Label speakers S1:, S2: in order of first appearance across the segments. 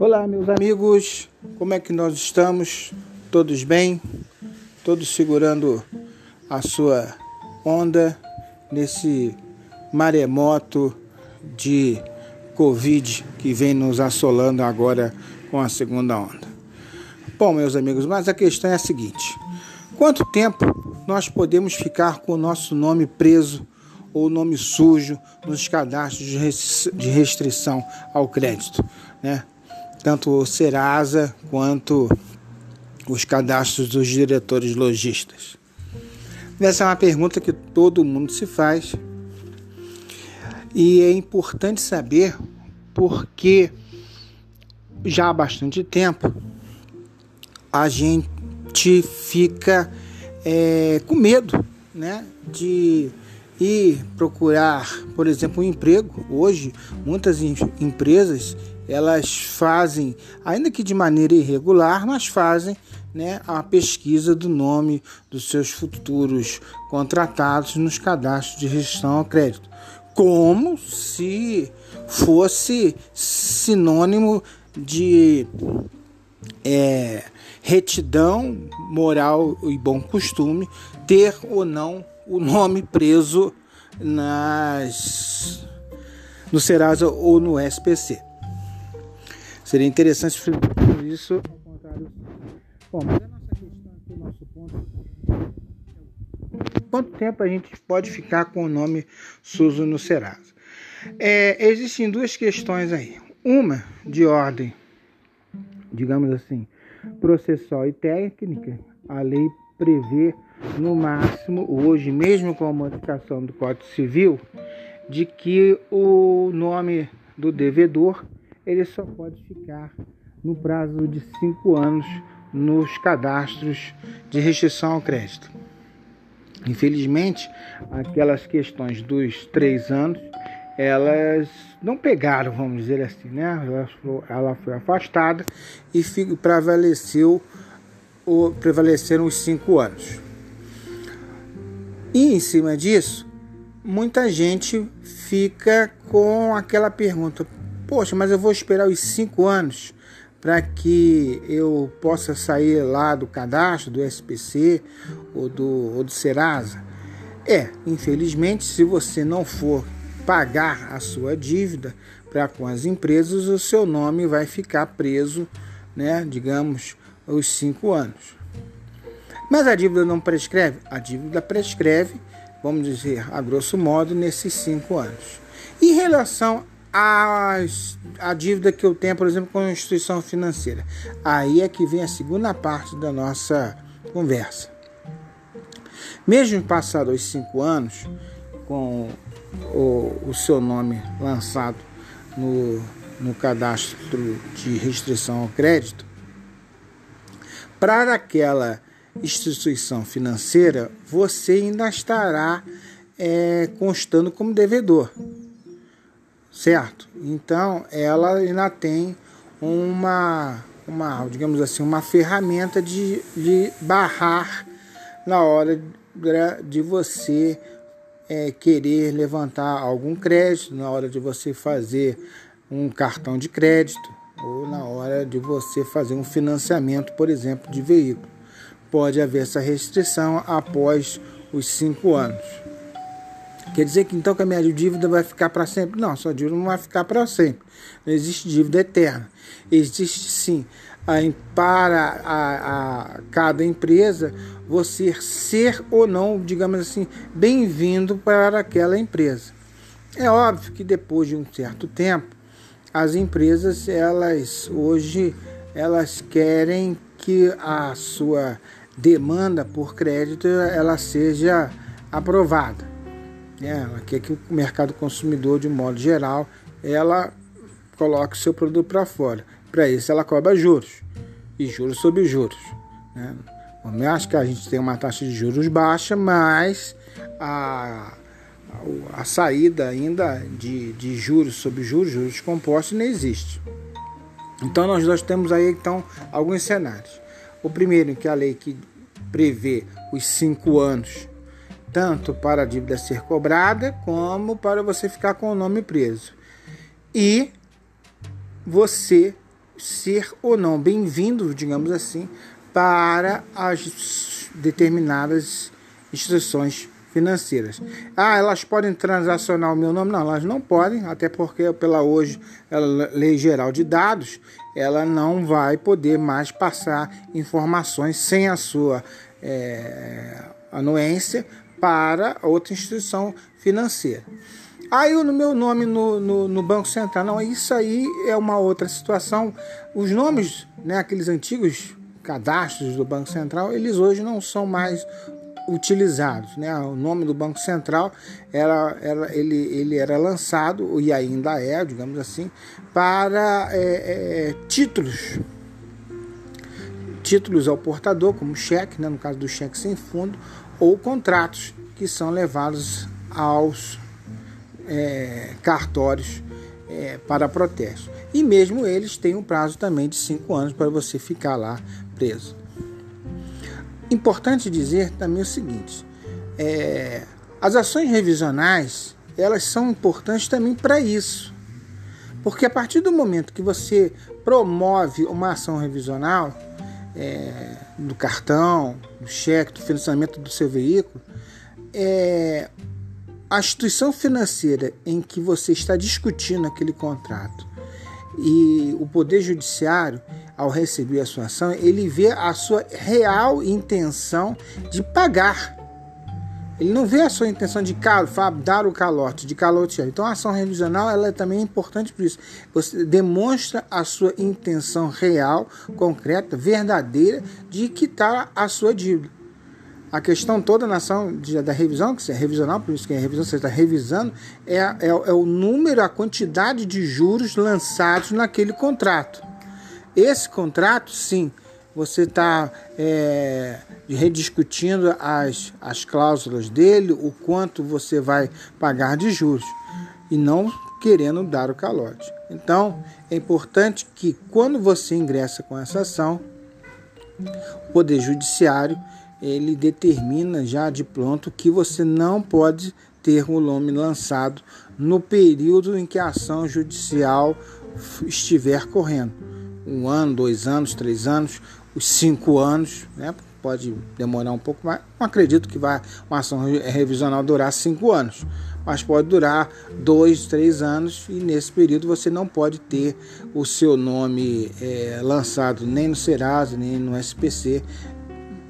S1: Olá, meus amigos, como é que nós estamos? Todos bem? Todos segurando a sua onda nesse maremoto de Covid que vem nos assolando agora com a segunda onda. Bom, meus amigos, mas a questão é a seguinte: quanto tempo nós podemos ficar com o nosso nome preso ou nome sujo nos cadastros de restrição ao crédito, né? Tanto o Serasa quanto os cadastros dos diretores lojistas? Essa é uma pergunta que todo mundo se faz e é importante saber porque já há bastante tempo a gente fica é, com medo né, de ir procurar, por exemplo, um emprego. Hoje, muitas empresas elas fazem, ainda que de maneira irregular, mas fazem né, a pesquisa do nome dos seus futuros contratados nos cadastros de restrição ao crédito, como se fosse sinônimo de é, retidão, moral e bom costume ter ou não o nome preso nas no Serasa ou no SPC. Seria interessante por isso. Bom, mas a nossa questão aqui, o nosso ponto. Quanto tempo a gente pode ficar com o nome Suso no Serasa? É, existem duas questões aí. Uma de ordem, digamos assim, processual e técnica. A lei prevê no máximo, hoje, mesmo com a modificação do Código Civil, de que o nome do devedor ele só pode ficar no prazo de cinco anos nos cadastros de restrição ao crédito. Infelizmente, aquelas questões dos três anos, elas não pegaram, vamos dizer assim, né? Ela foi, ela foi afastada e prevaleceu, prevaleceram os cinco anos. E em cima disso, muita gente fica com aquela pergunta: Poxa, mas eu vou esperar os cinco anos para que eu possa sair lá do cadastro do SPC ou do, ou do Serasa? É, infelizmente, se você não for pagar a sua dívida para com as empresas, o seu nome vai ficar preso, né, digamos, os cinco anos. Mas a dívida não prescreve? A dívida prescreve, vamos dizer, a grosso modo, nesses cinco anos. Em relação a, a dívida que eu tenho, por exemplo, com a instituição financeira. Aí é que vem a segunda parte da nossa conversa. Mesmo passado os cinco anos, com o, o seu nome lançado no, no cadastro de restrição ao crédito, para aquela instituição financeira, você ainda estará é, constando como devedor certo? Então ela ainda tem uma, uma digamos assim, uma ferramenta de, de barrar na hora de você é, querer levantar algum crédito, na hora de você fazer um cartão de crédito ou na hora de você fazer um financiamento, por exemplo, de veículo. Pode haver essa restrição após os cinco anos. Quer dizer que então que a minha dívida vai ficar para sempre? Não, sua dívida não vai ficar para sempre. Não existe dívida eterna. Existe sim para a, a, cada empresa você ser ou não, digamos assim, bem-vindo para aquela empresa. É óbvio que depois de um certo tempo, as empresas elas hoje elas querem que a sua demanda por crédito ela seja aprovada né? ela quer que o mercado consumidor, de modo geral, ela coloque o seu produto para fora. Para isso, ela cobra juros e juros sobre juros. Né? Eu acho que a gente tem uma taxa de juros baixa, mas a, a, saída ainda de, de juros sobre juros, juros compostos, não existe. Então nós, nós temos aí então alguns cenários. O primeiro, que a lei que prevê os cinco anos tanto para a dívida ser cobrada como para você ficar com o nome preso. E você ser ou não bem-vindo, digamos assim, para as determinadas instituições financeiras. Ah, elas podem transacionar o meu nome? Não, elas não podem, até porque pela hoje Lei Geral de Dados, ela não vai poder mais passar informações sem a sua é, anuência para outra instituição financeira. Aí no meu nome no, no, no, Banco Central, não, isso aí é uma outra situação. Os nomes, né, aqueles antigos cadastros do Banco Central, eles hoje não são mais utilizados. Né? O nome do Banco Central era, era, ele, ele era lançado, e ainda é, digamos assim, para é, é, títulos. Títulos ao portador, como cheque, né? no caso do cheque sem fundo, ou contratos que são levados aos é, cartórios é, para protesto. E mesmo eles têm um prazo também de cinco anos para você ficar lá preso. Importante dizer também o seguinte: é, as ações revisionais elas são importantes também para isso, porque a partir do momento que você promove uma ação revisional é, do cartão, do cheque, do financiamento do seu veículo, é, a instituição financeira em que você está discutindo aquele contrato e o poder judiciário ao receber a sua ação, ele vê a sua real intenção de pagar. Ele não vê a sua intenção de dar o calote, de calotear. Então a ação revisional ela é também importante por isso. Você demonstra a sua intenção real, concreta, verdadeira de quitar a sua dívida. A questão toda na ação de, da revisão, que é revisional, por isso que é revisão, você está revisando, é, é, é o número, a quantidade de juros lançados naquele contrato. Esse contrato, sim, você está é, rediscutindo as, as cláusulas dele, o quanto você vai pagar de juros, e não querendo dar o calote. Então, é importante que quando você ingressa com essa ação, o Poder Judiciário ele determina já de pronto que você não pode ter o nome lançado no período em que a ação judicial estiver correndo um ano, dois anos, três anos, os cinco anos, né? pode demorar um pouco mais. Não acredito que vai uma ação revisional durar cinco anos, mas pode durar dois, três anos e nesse período você não pode ter o seu nome é, lançado nem no Serasa nem no SPC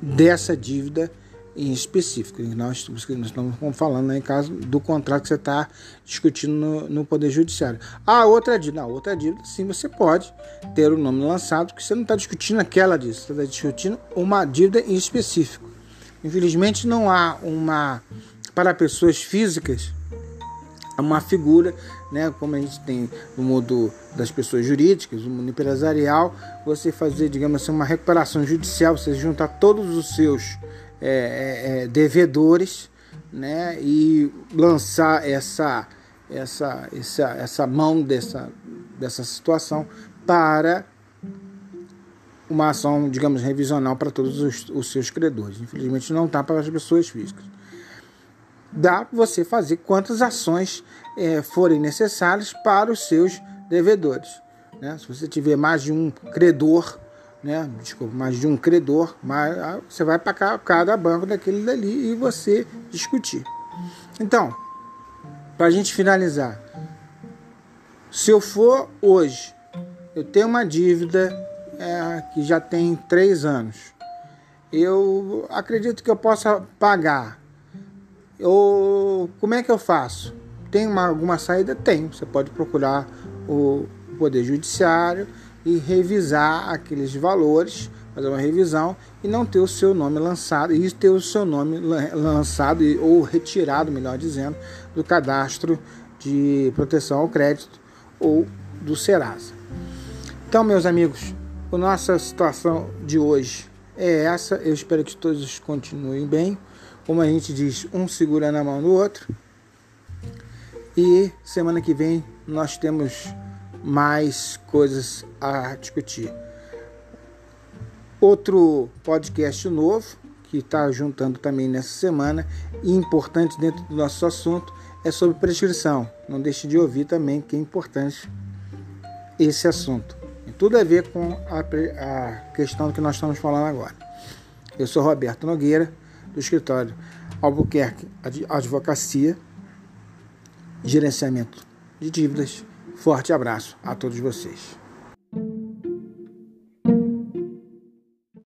S1: dessa dívida em específico. Nós, estamos falando né, em caso do contrato que você está discutindo no, no, Poder Judiciário. A outra dívida, não, outra dívida, sim, você pode ter o nome lançado, porque você não está discutindo aquela dívida, você está discutindo uma dívida em específico. Infelizmente, não há uma, para pessoas físicas, uma figura, né, como a gente tem no mundo das pessoas jurídicas, no mundo empresarial, você fazer, digamos assim, uma recuperação judicial, você juntar todos os seus é, é, é, devedores né, e lançar essa, essa, essa, essa mão dessa, dessa situação para uma ação, digamos, revisional para todos os, os seus credores. Infelizmente não está para as pessoas físicas. Dá para você fazer quantas ações é, forem necessárias para os seus devedores. Né? Se você tiver mais de um credor né? Desculpa, mas de um credor, mas ah, você vai para cada banco daquele dali e você discutir. Então, para a gente finalizar, se eu for hoje, eu tenho uma dívida é, que já tem três anos, eu acredito que eu possa pagar. Como é que eu faço? Tem uma, alguma saída? Tem. Você pode procurar o Poder Judiciário e revisar aqueles valores, fazer uma revisão e não ter o seu nome lançado e ter o seu nome lançado ou retirado, melhor dizendo, do cadastro de proteção ao crédito ou do Serasa. Então, meus amigos, a nossa situação de hoje é essa. Eu espero que todos continuem bem. Como a gente diz, um segurando a mão do outro. E semana que vem nós temos mais coisas a discutir. Outro podcast novo que está juntando também nessa semana e importante dentro do nosso assunto é sobre prescrição. Não deixe de ouvir também que é importante esse assunto. tudo a ver com a, a questão que nós estamos falando agora. Eu sou Roberto Nogueira, do escritório Albuquerque Advocacia, gerenciamento de dívidas. Forte abraço a todos vocês.